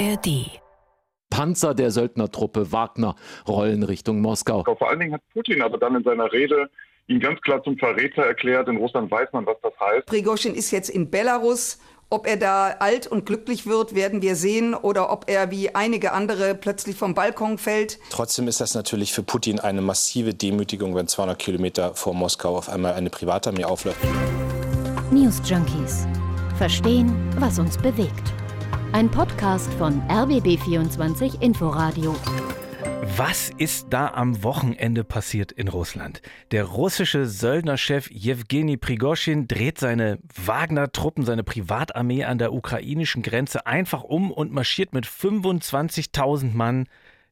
ARD. Panzer der Söldnertruppe Wagner rollen Richtung Moskau. Vor allen Dingen hat Putin aber dann in seiner Rede ihn ganz klar zum Verräter erklärt. In Russland weiß man, was das heißt. Prigozhin ist jetzt in Belarus. Ob er da alt und glücklich wird, werden wir sehen, oder ob er wie einige andere plötzlich vom Balkon fällt. Trotzdem ist das natürlich für Putin eine massive Demütigung, wenn 200 Kilometer vor Moskau auf einmal eine Privatarmee aufläuft. News Junkies verstehen, was uns bewegt. Ein Podcast von RBB24 Inforadio. Was ist da am Wochenende passiert in Russland? Der russische Söldnerchef Jewgeni Prigoschin dreht seine Wagner-Truppen, seine Privatarmee an der ukrainischen Grenze einfach um und marschiert mit 25.000 Mann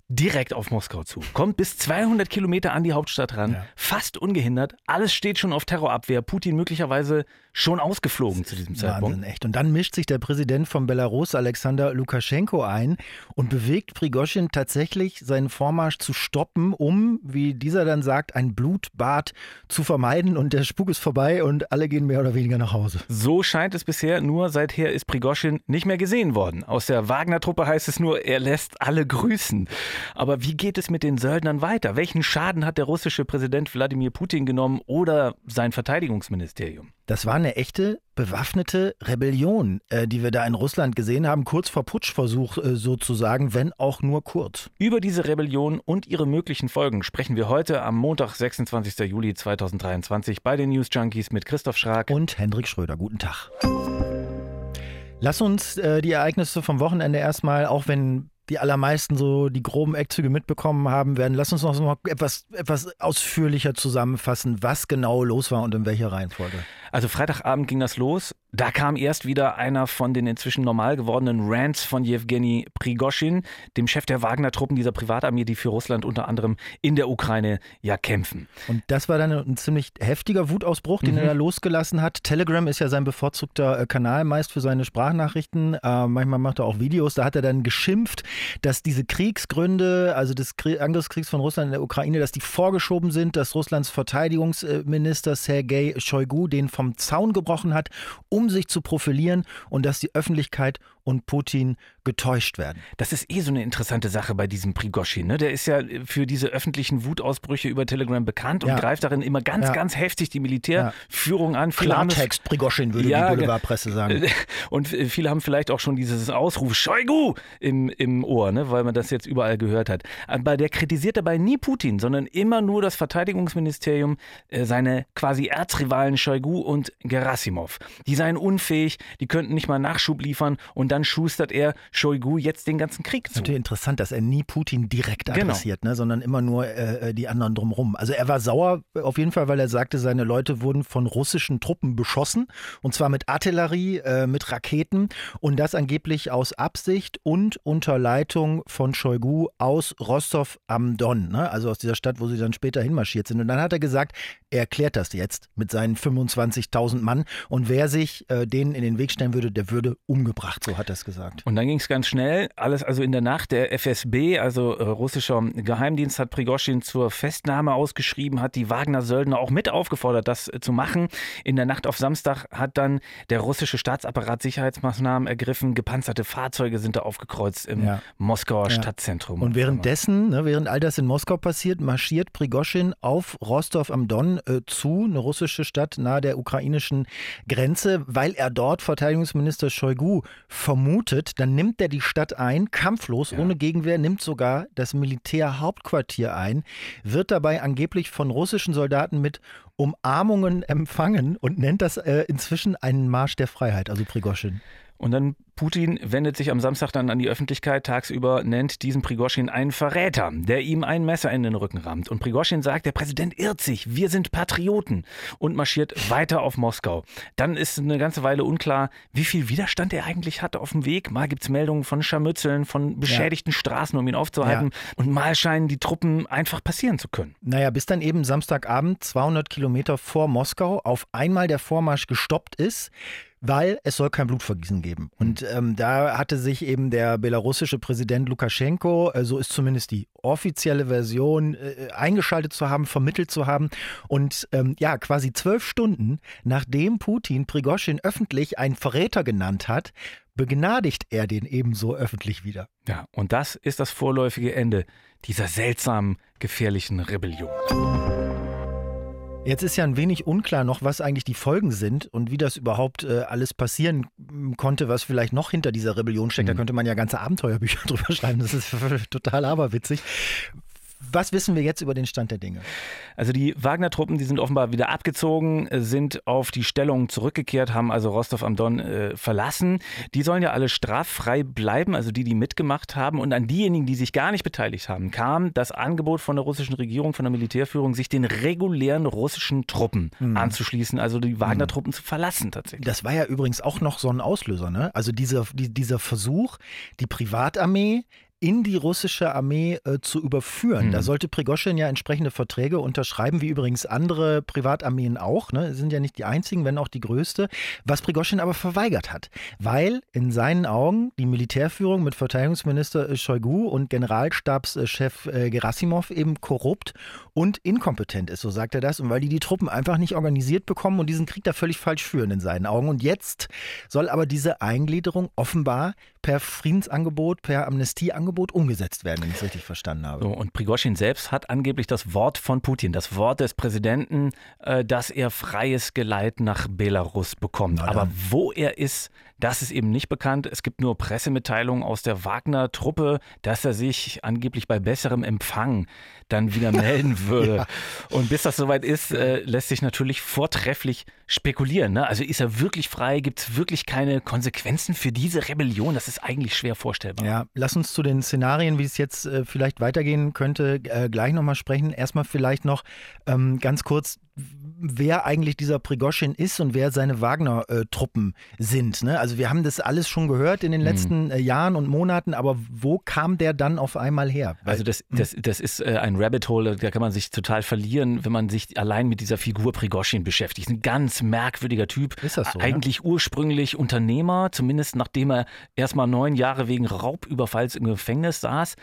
direkt auf Moskau zu. Kommt bis 200 Kilometer an die Hauptstadt ran, ja. fast ungehindert. Alles steht schon auf Terrorabwehr. Putin möglicherweise schon ausgeflogen zu diesem Zeitpunkt. Wahnsinn, echt. Und dann mischt sich der Präsident von Belarus, Alexander Lukaschenko, ein und bewegt Prigoschin tatsächlich, seinen Vormarsch zu stoppen, um, wie dieser dann sagt, ein Blutbad zu vermeiden. Und der Spuk ist vorbei und alle gehen mehr oder weniger nach Hause. So scheint es bisher. Nur seither ist Prigoschin nicht mehr gesehen worden. Aus der Wagner-Truppe heißt es nur, er lässt alle grüßen. Aber wie geht es mit den Söldnern weiter? Welchen Schaden hat der russische Präsident Wladimir Putin genommen oder sein Verteidigungsministerium? Das war eine echte bewaffnete Rebellion, äh, die wir da in Russland gesehen haben, kurz vor Putschversuch äh, sozusagen, wenn auch nur kurz. Über diese Rebellion und ihre möglichen Folgen sprechen wir heute am Montag, 26. Juli 2023 bei den News Junkies mit Christoph Schrag und Hendrik Schröder. Guten Tag. Lass uns äh, die Ereignisse vom Wochenende erstmal, auch wenn die allermeisten so die groben Eckzüge mitbekommen haben werden. Lass uns noch mal etwas, etwas ausführlicher zusammenfassen, was genau los war und in welcher Reihenfolge. Also Freitagabend ging das los. Da kam erst wieder einer von den inzwischen normal gewordenen Rants von Jewgeni Prigoschin, dem Chef der Wagner-Truppen dieser Privatarmee, die für Russland unter anderem in der Ukraine ja kämpfen. Und das war dann ein ziemlich heftiger Wutausbruch, den mhm. er da losgelassen hat. Telegram ist ja sein bevorzugter äh, Kanal, meist für seine Sprachnachrichten. Äh, manchmal macht er auch Videos. Da hat er dann geschimpft, dass diese Kriegsgründe, also des Angriffskriegs von Russland in der Ukraine, dass die vorgeschoben sind, dass Russlands Verteidigungsminister Sergei Shoigu den vom Zaun gebrochen hat, um sich zu profilieren und dass die Öffentlichkeit und Putin getäuscht werden. Das ist eh so eine interessante Sache bei diesem Prigoschin. Ne? Der ist ja für diese öffentlichen Wutausbrüche über Telegram bekannt und ja. greift darin immer ganz, ja. ganz heftig die Militärführung ja. an. Viele Klartext Prigoschin, würde die Boulevardpresse sagen. Und viele haben vielleicht auch schon dieses Ausruf Shoigu im, im Ohr, ne? weil man das jetzt überall gehört hat. Aber der kritisiert dabei nie Putin, sondern immer nur das Verteidigungsministerium, äh, seine quasi Erzrivalen Shoigu und Gerasimov. Die seien unfähig, die könnten nicht mal Nachschub liefern und dann schustert er Shoigu jetzt den ganzen Krieg zu. Natürlich interessant, dass er nie Putin direkt genau. adressiert, genau. ne, sondern immer nur äh, die anderen drumherum. Also er war sauer auf jeden Fall, weil er sagte, seine Leute wurden von russischen Truppen beschossen und zwar mit Artillerie, äh, mit Raketen und das angeblich aus Absicht und unter Leitung von Shoigu aus Rostov am Don, ne? also aus dieser Stadt, wo sie dann später hinmarschiert sind. Und dann hat er gesagt, er erklärt das jetzt mit seinen 25.000 Mann und wer sich äh, denen in den Weg stellen würde, der würde umgebracht, so hat er es gesagt. Und dann ging es ganz schnell, alles also in der Nacht. Der FSB, also äh, russischer Geheimdienst, hat Prigoschin zur Festnahme ausgeschrieben, hat die Wagner-Söldner auch mit aufgefordert, das äh, zu machen. In der Nacht auf Samstag hat dann der russische Staatsapparat Sicherheitsmaßnahmen ergriffen. Gepanzerte Fahrzeuge sind da aufgekreuzt im ja. Moskauer ja. Stadtzentrum. Und währenddessen, ne, während all das in Moskau passiert, marschiert Prigoschin auf Rostov am Don äh, zu, eine russische Stadt nahe der ukrainischen Grenze, weil er dort Verteidigungsminister Shoigu vermutet. Dann nimmt er die Stadt ein, kampflos, ja. ohne Gegenwehr, nimmt sogar das Militärhauptquartier ein, wird dabei angeblich von russischen Soldaten mit Umarmungen empfangen und nennt das äh, inzwischen einen Marsch der Freiheit, also Prigoschin. Und dann Putin wendet sich am Samstag dann an die Öffentlichkeit, tagsüber nennt diesen Prigoschin einen Verräter, der ihm ein Messer in den Rücken rammt. Und Prigoschin sagt, der Präsident irrt sich, wir sind Patrioten und marschiert weiter auf Moskau. Dann ist eine ganze Weile unklar, wie viel Widerstand er eigentlich hat auf dem Weg. Mal gibt es Meldungen von Scharmützeln, von beschädigten ja. Straßen, um ihn aufzuhalten. Ja. Und mal scheinen die Truppen einfach passieren zu können. Naja, bis dann eben Samstagabend, 200 Kilometer vor Moskau, auf einmal der Vormarsch gestoppt ist weil es soll kein Blutvergießen geben. Und ähm, da hatte sich eben der belarussische Präsident Lukaschenko, äh, so ist zumindest die offizielle Version, äh, eingeschaltet zu haben, vermittelt zu haben. Und ähm, ja, quasi zwölf Stunden nachdem Putin Prigoschin öffentlich einen Verräter genannt hat, begnadigt er den ebenso öffentlich wieder. Ja, und das ist das vorläufige Ende dieser seltsamen, gefährlichen Rebellion. Jetzt ist ja ein wenig unklar noch, was eigentlich die Folgen sind und wie das überhaupt äh, alles passieren konnte, was vielleicht noch hinter dieser Rebellion steckt. Mhm. Da könnte man ja ganze Abenteuerbücher drüber schreiben. Das ist total aberwitzig. Was wissen wir jetzt über den Stand der Dinge? Also die Wagner-Truppen, die sind offenbar wieder abgezogen, sind auf die Stellung zurückgekehrt, haben also Rostov am Don äh, verlassen. Die sollen ja alle straffrei bleiben, also die, die mitgemacht haben. Und an diejenigen, die sich gar nicht beteiligt haben, kam das Angebot von der russischen Regierung, von der Militärführung, sich den regulären russischen Truppen mhm. anzuschließen, also die Wagner-Truppen mhm. zu verlassen tatsächlich. Das war ja übrigens auch noch so ein Auslöser, ne? Also dieser, die, dieser Versuch, die Privatarmee in die russische Armee äh, zu überführen. Mhm. Da sollte Prigoschin ja entsprechende Verträge unterschreiben, wie übrigens andere Privatarmeen auch. Ne? Sind ja nicht die einzigen, wenn auch die größte. Was Prigoschin aber verweigert hat, weil in seinen Augen die Militärführung mit Verteidigungsminister Shoigu und Generalstabschef äh, Gerasimov eben korrupt und inkompetent ist, so sagt er das, und weil die die Truppen einfach nicht organisiert bekommen und diesen Krieg da völlig falsch führen in seinen Augen. Und jetzt soll aber diese Eingliederung offenbar per Friedensangebot, per Amnestieangebot umgesetzt werden, wenn ich es richtig verstanden habe. So, und Prigoschin selbst hat angeblich das Wort von Putin, das Wort des Präsidenten, äh, dass er freies Geleit nach Belarus bekommt. Aber wo er ist, das ist eben nicht bekannt. Es gibt nur Pressemitteilungen aus der Wagner-Truppe, dass er sich angeblich bei besserem Empfang dann wieder melden würde. ja. Und bis das soweit ist, äh, lässt sich natürlich vortrefflich spekulieren. Ne? Also ist er wirklich frei? Gibt es wirklich keine Konsequenzen für diese Rebellion? Das ist eigentlich schwer vorstellbar. Ja, lass uns zu den Szenarien, wie es jetzt äh, vielleicht weitergehen könnte, äh, gleich nochmal sprechen. Erstmal vielleicht noch ähm, ganz kurz wer eigentlich dieser Prigoschin ist und wer seine Wagner-Truppen sind. Ne? Also wir haben das alles schon gehört in den mhm. letzten mhm. Jahren und Monaten, aber wo kam der dann auf einmal her? Also das, das, das ist äh, ein Rabbit Hole, da kann man sich total verlieren, wenn man sich allein mit dieser Figur Prigoschin beschäftigt. Ein ganz merkwürdiger Typ. Ist das so? Eigentlich ja? ursprünglich Unternehmer, zumindest nachdem er erstmal neun Jahre wegen Raubüberfalls im Gefängnis saß.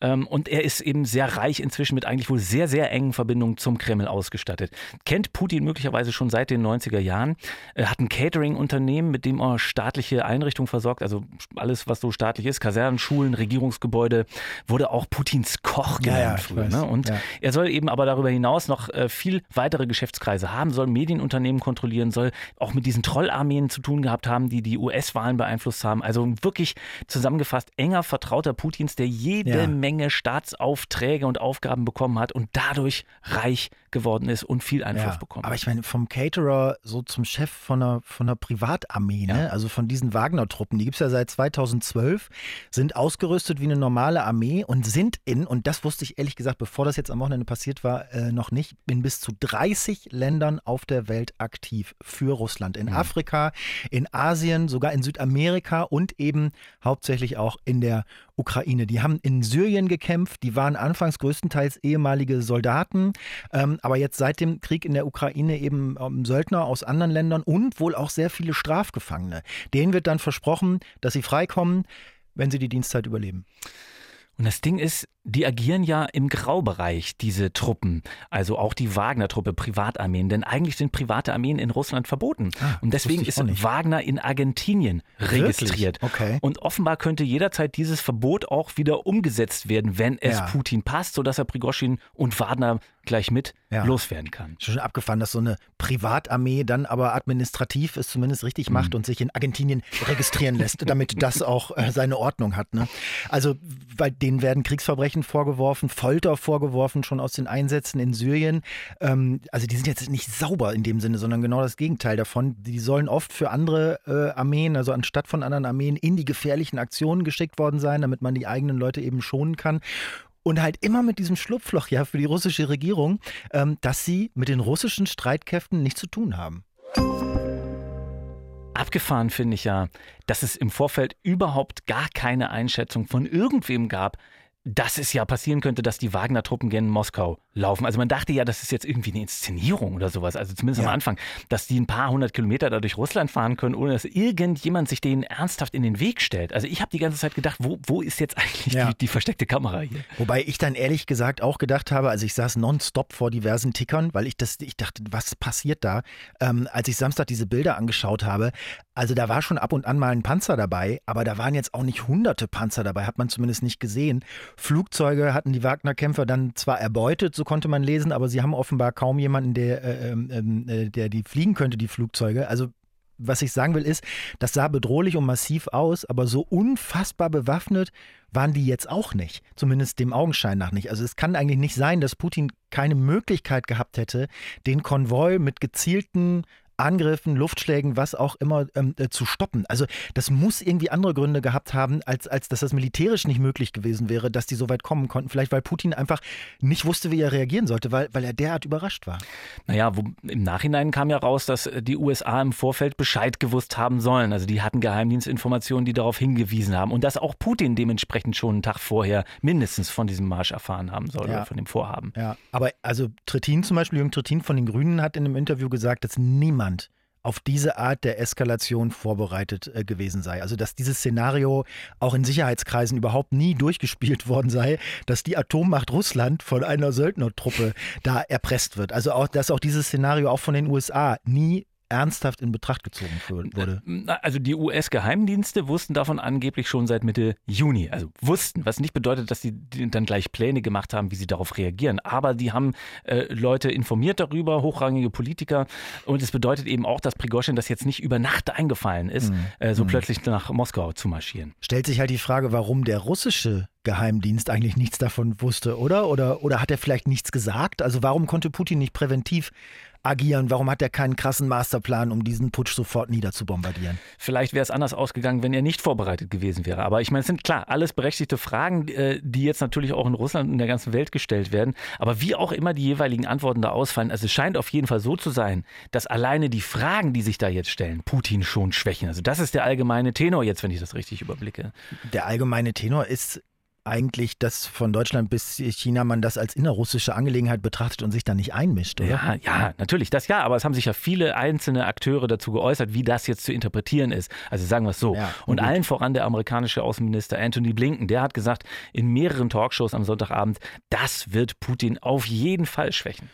Ähm, und er ist eben sehr reich inzwischen mit eigentlich wohl sehr, sehr engen Verbindungen zum Kreml ausgestattet kennt Putin möglicherweise schon seit den 90er Jahren, er hat ein Catering-Unternehmen, mit dem er staatliche Einrichtungen versorgt, also alles, was so staatlich ist, Kasernen, Schulen, Regierungsgebäude, wurde auch Putins Koch genannt ja, ja, früher. Ne? Und ja. er soll eben aber darüber hinaus noch äh, viel weitere Geschäftskreise haben, soll Medienunternehmen kontrollieren, soll auch mit diesen Trollarmeen zu tun gehabt haben, die die US-Wahlen beeinflusst haben. Also wirklich zusammengefasst enger Vertrauter Putins, der jede Menge Staatsaufträge und Aufgaben bekommen hat und dadurch reich geworden ist und viel Einfluss ja, bekommen. Aber ich meine, vom Caterer so zum Chef von einer, von einer Privatarmee, ne? ja. ne? also von diesen Wagner-Truppen, die gibt es ja seit 2012, sind ausgerüstet wie eine normale Armee und sind in, und das wusste ich ehrlich gesagt, bevor das jetzt am Wochenende passiert war, äh, noch nicht, in bis zu 30 Ländern auf der Welt aktiv für Russland. In mhm. Afrika, in Asien, sogar in Südamerika und eben hauptsächlich auch in der Ukraine. Die haben in Syrien gekämpft, die waren anfangs größtenteils ehemalige Soldaten, ähm, aber jetzt seit dem Krieg in der Ukraine eben ähm, Söldner aus anderen Ländern und wohl auch sehr viele Strafgefangene. Denen wird dann versprochen, dass sie freikommen, wenn sie die Dienstzeit überleben. Und das Ding ist, die agieren ja im Graubereich, diese Truppen, also auch die Wagner-Truppe, Privatarmeen, denn eigentlich sind private Armeen in Russland verboten. Ah, und deswegen ist Wagner in Argentinien registriert. Okay. Und offenbar könnte jederzeit dieses Verbot auch wieder umgesetzt werden, wenn es ja. Putin passt, sodass er Prigoschin und Wagner gleich mit ja. loswerden kann. Schon abgefahren, dass so eine Privatarmee dann aber administrativ es zumindest richtig mhm. macht und sich in Argentinien registrieren lässt, damit das auch äh, seine Ordnung hat. Ne? Also, weil denen werden Kriegsverbrechen vorgeworfen, Folter vorgeworfen, schon aus den Einsätzen in Syrien. Ähm, also die sind jetzt nicht sauber in dem Sinne, sondern genau das Gegenteil davon. Die sollen oft für andere äh, Armeen, also anstatt von anderen Armeen, in die gefährlichen Aktionen geschickt worden sein, damit man die eigenen Leute eben schonen kann und halt immer mit diesem Schlupfloch ja für die russische Regierung, ähm, dass sie mit den russischen Streitkräften nichts zu tun haben. Abgefahren finde ich ja, dass es im Vorfeld überhaupt gar keine Einschätzung von irgendwem gab, dass es ja passieren könnte, dass die Wagner-Truppen gegen Moskau laufen. Also man dachte ja, das ist jetzt irgendwie eine Inszenierung oder sowas. Also zumindest ja. am Anfang, dass die ein paar hundert Kilometer da durch Russland fahren können, ohne dass irgendjemand sich denen ernsthaft in den Weg stellt. Also ich habe die ganze Zeit gedacht, wo, wo ist jetzt eigentlich ja. die, die, versteckte Kamera hier? Wobei ich dann ehrlich gesagt auch gedacht habe, also ich saß nonstop vor diversen Tickern, weil ich das, ich dachte, was passiert da, ähm, als ich Samstag diese Bilder angeschaut habe. Also da war schon ab und an mal ein Panzer dabei, aber da waren jetzt auch nicht hunderte Panzer dabei, hat man zumindest nicht gesehen. Flugzeuge hatten die Wagner-Kämpfer dann zwar erbeutet, so konnte man lesen, aber sie haben offenbar kaum jemanden, der, äh, ähm, äh, der die fliegen könnte, die Flugzeuge. Also was ich sagen will, ist, das sah bedrohlich und massiv aus, aber so unfassbar bewaffnet waren die jetzt auch nicht. Zumindest dem Augenschein nach nicht. Also es kann eigentlich nicht sein, dass Putin keine Möglichkeit gehabt hätte, den Konvoi mit gezielten Angriffen, Luftschlägen, was auch immer ähm, äh, zu stoppen. Also das muss irgendwie andere Gründe gehabt haben, als, als dass das militärisch nicht möglich gewesen wäre, dass die so weit kommen konnten. Vielleicht weil Putin einfach nicht wusste, wie er reagieren sollte, weil, weil er derart überrascht war. Naja, wo, im Nachhinein kam ja raus, dass die USA im Vorfeld Bescheid gewusst haben sollen. Also die hatten Geheimdienstinformationen, die darauf hingewiesen haben. Und dass auch Putin dementsprechend schon einen Tag vorher mindestens von diesem Marsch erfahren haben soll ja. oder von dem Vorhaben. Ja, aber also Trittin zum Beispiel, Jürgen Trittin von den Grünen hat in einem Interview gesagt, dass niemand niemand auf diese Art der Eskalation vorbereitet äh, gewesen sei. Also dass dieses Szenario auch in Sicherheitskreisen überhaupt nie durchgespielt worden sei, dass die Atommacht Russland von einer Söldnertruppe da erpresst wird. Also auch, dass auch dieses Szenario auch von den USA nie ernsthaft in Betracht gezogen wurde? Also die US-Geheimdienste wussten davon angeblich schon seit Mitte Juni. Also wussten, was nicht bedeutet, dass sie dann gleich Pläne gemacht haben, wie sie darauf reagieren. Aber die haben äh, Leute informiert darüber, hochrangige Politiker. Und es bedeutet eben auch, dass Prigozhin das jetzt nicht über Nacht eingefallen ist, mhm. äh, so mhm. plötzlich nach Moskau zu marschieren. Stellt sich halt die Frage, warum der russische Geheimdienst eigentlich nichts davon wusste, oder? Oder, oder hat er vielleicht nichts gesagt? Also warum konnte Putin nicht präventiv agieren? Warum hat er keinen krassen Masterplan, um diesen Putsch sofort niederzubombardieren? Vielleicht wäre es anders ausgegangen, wenn er nicht vorbereitet gewesen wäre. Aber ich meine, es sind klar alles berechtigte Fragen, äh, die jetzt natürlich auch in Russland und in der ganzen Welt gestellt werden. Aber wie auch immer die jeweiligen Antworten da ausfallen, also es scheint auf jeden Fall so zu sein, dass alleine die Fragen, die sich da jetzt stellen, Putin schon schwächen. Also das ist der allgemeine Tenor jetzt, wenn ich das richtig überblicke. Der allgemeine Tenor ist eigentlich, dass von Deutschland bis China man das als innerrussische Angelegenheit betrachtet und sich da nicht einmischt, oder? Ja, ja, natürlich, das ja, aber es haben sich ja viele einzelne Akteure dazu geäußert, wie das jetzt zu interpretieren ist. Also sagen wir es so. Ja, und, und allen voran der amerikanische Außenminister Anthony Blinken, der hat gesagt in mehreren Talkshows am Sonntagabend, das wird Putin auf jeden Fall schwächen.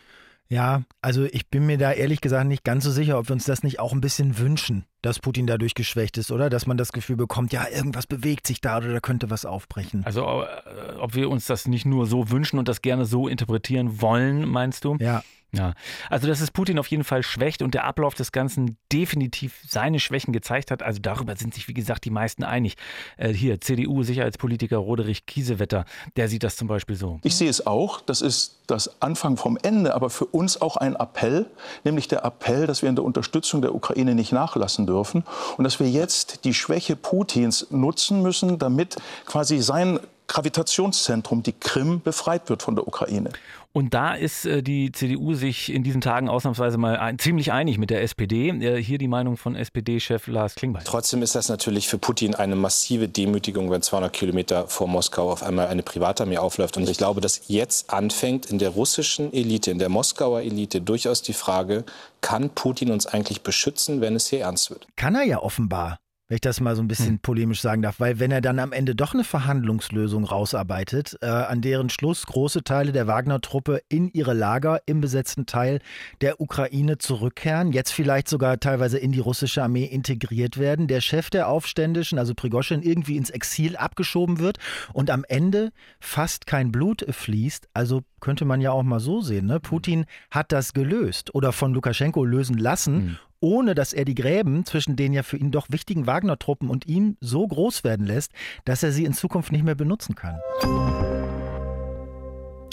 Ja, also ich bin mir da ehrlich gesagt nicht ganz so sicher, ob wir uns das nicht auch ein bisschen wünschen, dass Putin dadurch geschwächt ist, oder? Dass man das Gefühl bekommt, ja, irgendwas bewegt sich da oder da könnte was aufbrechen. Also äh, ob wir uns das nicht nur so wünschen und das gerne so interpretieren wollen, meinst du? Ja. Ja, also dass es Putin auf jeden Fall schwächt und der Ablauf des Ganzen definitiv seine Schwächen gezeigt hat. Also darüber sind sich, wie gesagt, die meisten einig. Äh, hier, CDU-Sicherheitspolitiker Roderich Kiesewetter, der sieht das zum Beispiel so. Ich sehe es auch. Das ist das Anfang vom Ende, aber für uns auch ein Appell, nämlich der Appell, dass wir in der Unterstützung der Ukraine nicht nachlassen dürfen und dass wir jetzt die Schwäche Putins nutzen müssen, damit quasi sein Gravitationszentrum, die Krim, befreit wird von der Ukraine. Und da ist äh, die CDU sich in diesen Tagen ausnahmsweise mal ein, ziemlich einig mit der SPD. Äh, hier die Meinung von SPD-Chef Lars Klingbeil. Trotzdem ist das natürlich für Putin eine massive Demütigung, wenn 200 Kilometer vor Moskau auf einmal eine Privatarmee aufläuft. Und ich glaube, dass jetzt anfängt in der russischen Elite, in der Moskauer Elite durchaus die Frage, kann Putin uns eigentlich beschützen, wenn es hier ernst wird? Kann er ja offenbar wenn ich das mal so ein bisschen hm. polemisch sagen darf, weil wenn er dann am Ende doch eine Verhandlungslösung rausarbeitet, äh, an deren Schluss große Teile der Wagner-Truppe in ihre Lager im besetzten Teil der Ukraine zurückkehren, jetzt vielleicht sogar teilweise in die russische Armee integriert werden, der Chef der Aufständischen, also Prigoschin, irgendwie ins Exil abgeschoben wird und am Ende fast kein Blut fließt, also könnte man ja auch mal so sehen, ne? Putin hat das gelöst oder von Lukaschenko lösen lassen hm ohne dass er die Gräben zwischen den ja für ihn doch wichtigen Wagner-Truppen und ihm so groß werden lässt, dass er sie in Zukunft nicht mehr benutzen kann.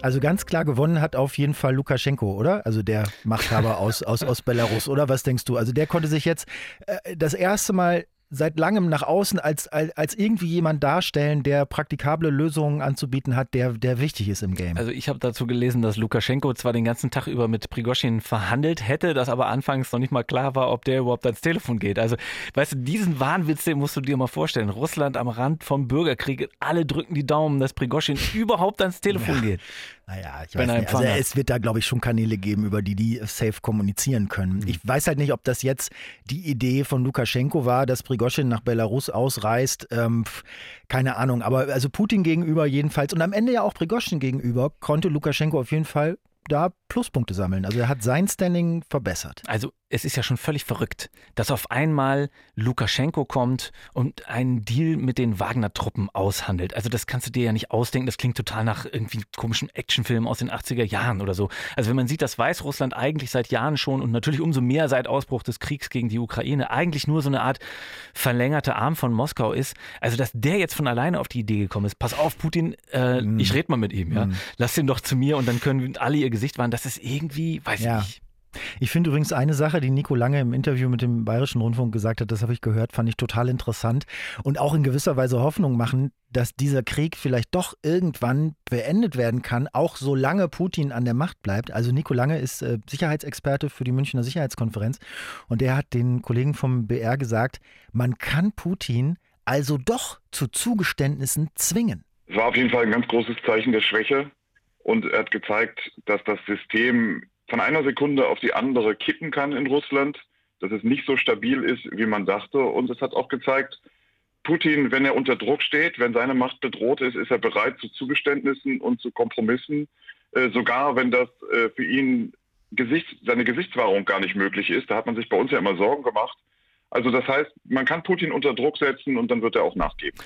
Also ganz klar gewonnen hat auf jeden Fall Lukaschenko, oder? Also der Machthaber aus, aus, aus Belarus, oder was denkst du? Also der konnte sich jetzt äh, das erste Mal seit langem nach außen als, als, als irgendwie jemand darstellen, der praktikable Lösungen anzubieten hat, der, der wichtig ist im Game. Also ich habe dazu gelesen, dass Lukaschenko zwar den ganzen Tag über mit Prigoschin verhandelt hätte, dass aber anfangs noch nicht mal klar war, ob der überhaupt ans Telefon geht. Also, weißt du, diesen Wahnwitz, den musst du dir mal vorstellen. Russland am Rand vom Bürgerkrieg, alle drücken die Daumen, dass Prigoschin überhaupt ans Telefon ja. geht. Naja, ich weiß nicht. Also es wird da, glaube ich, schon Kanäle geben, über die die safe kommunizieren können. Mhm. Ich weiß halt nicht, ob das jetzt die Idee von Lukaschenko war, dass Prigoschin nach Belarus ausreist. Ähm, keine Ahnung. Aber also Putin gegenüber jedenfalls und am Ende ja auch Prigoschin gegenüber konnte Lukaschenko auf jeden Fall da Pluspunkte sammeln. Also er hat sein Standing verbessert. Also es ist ja schon völlig verrückt, dass auf einmal Lukaschenko kommt und einen Deal mit den Wagner-Truppen aushandelt. Also das kannst du dir ja nicht ausdenken. Das klingt total nach irgendwie komischen Actionfilmen aus den 80er Jahren oder so. Also wenn man sieht, dass Weißrussland eigentlich seit Jahren schon und natürlich umso mehr seit Ausbruch des Kriegs gegen die Ukraine eigentlich nur so eine Art verlängerte Arm von Moskau ist. Also dass der jetzt von alleine auf die Idee gekommen ist. Pass auf, Putin, äh, mm. ich rede mal mit ihm. Ja, mm. lass ihn doch zu mir und dann können alle ihr Gesicht wahren. Das ist irgendwie, weiß ja. ich nicht. Ich finde übrigens eine Sache, die Nico Lange im Interview mit dem Bayerischen Rundfunk gesagt hat, das habe ich gehört, fand ich total interessant und auch in gewisser Weise Hoffnung machen, dass dieser Krieg vielleicht doch irgendwann beendet werden kann, auch solange Putin an der Macht bleibt. Also Nico Lange ist äh, Sicherheitsexperte für die Münchner Sicherheitskonferenz und der hat den Kollegen vom BR gesagt, man kann Putin also doch zu Zugeständnissen zwingen. Es war auf jeden Fall ein ganz großes Zeichen der Schwäche und er hat gezeigt, dass das System von einer Sekunde auf die andere kippen kann in Russland, dass es nicht so stabil ist, wie man dachte. Und es hat auch gezeigt, Putin, wenn er unter Druck steht, wenn seine Macht bedroht ist, ist er bereit zu Zugeständnissen und zu Kompromissen, äh, sogar wenn das äh, für ihn Gesicht, seine Gesichtswahrung gar nicht möglich ist. Da hat man sich bei uns ja immer Sorgen gemacht. Also das heißt, man kann Putin unter Druck setzen und dann wird er auch nachgeben.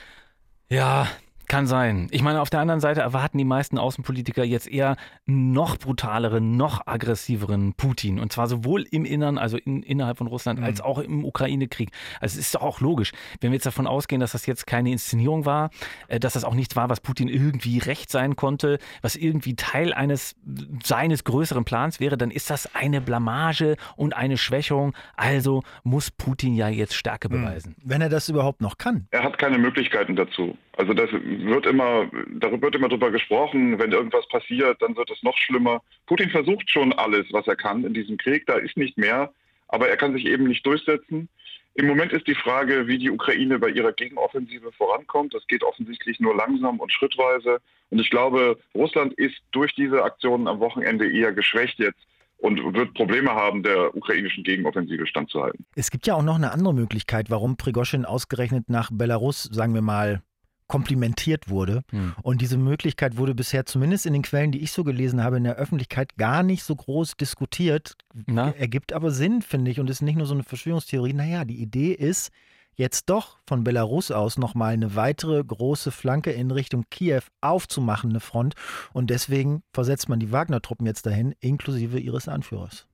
Ja, kann sein. Ich meine, auf der anderen Seite erwarten die meisten Außenpolitiker jetzt eher noch brutaleren, noch aggressiveren Putin. Und zwar sowohl im Innern, also in, innerhalb von Russland, mhm. als auch im Ukraine-Krieg. Also es ist doch auch logisch, wenn wir jetzt davon ausgehen, dass das jetzt keine Inszenierung war, äh, dass das auch nichts war, was Putin irgendwie recht sein konnte, was irgendwie Teil eines seines größeren Plans wäre, dann ist das eine Blamage und eine Schwächung. Also muss Putin ja jetzt Stärke mhm. beweisen. Wenn er das überhaupt noch kann. Er hat keine Möglichkeiten dazu. Also das wird immer, darüber wird immer drüber gesprochen, wenn irgendwas passiert, dann wird es noch schlimmer. Putin versucht schon alles, was er kann in diesem Krieg, da ist nicht mehr, aber er kann sich eben nicht durchsetzen. Im Moment ist die Frage, wie die Ukraine bei ihrer Gegenoffensive vorankommt. Das geht offensichtlich nur langsam und schrittweise. Und ich glaube, Russland ist durch diese Aktionen am Wochenende eher geschwächt jetzt und wird Probleme haben, der ukrainischen Gegenoffensive standzuhalten. Es gibt ja auch noch eine andere Möglichkeit, warum Prigoschin ausgerechnet nach Belarus, sagen wir mal, komplimentiert wurde. Hm. Und diese Möglichkeit wurde bisher zumindest in den Quellen, die ich so gelesen habe, in der Öffentlichkeit gar nicht so groß diskutiert. Na? Ergibt aber Sinn, finde ich, und ist nicht nur so eine Verschwörungstheorie. Naja, die Idee ist, jetzt doch von Belarus aus nochmal eine weitere große Flanke in Richtung Kiew aufzumachen, eine Front. Und deswegen versetzt man die Wagner-Truppen jetzt dahin, inklusive ihres Anführers.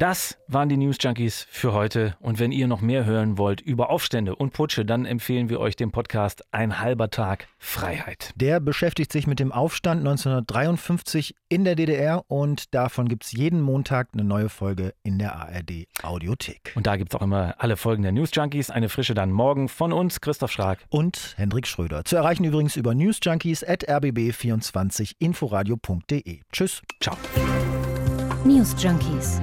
Das waren die News Junkies für heute. Und wenn ihr noch mehr hören wollt über Aufstände und Putsche, dann empfehlen wir euch den Podcast Ein halber Tag Freiheit. Der beschäftigt sich mit dem Aufstand 1953 in der DDR und davon gibt es jeden Montag eine neue Folge in der ARD Audiothek. Und da gibt es auch immer alle Folgen der News Junkies. Eine frische dann morgen von uns, Christoph Schrag. Und Hendrik Schröder. Zu erreichen übrigens über newsjunkies at rbb24inforadio.de. Tschüss. Ciao. News Junkies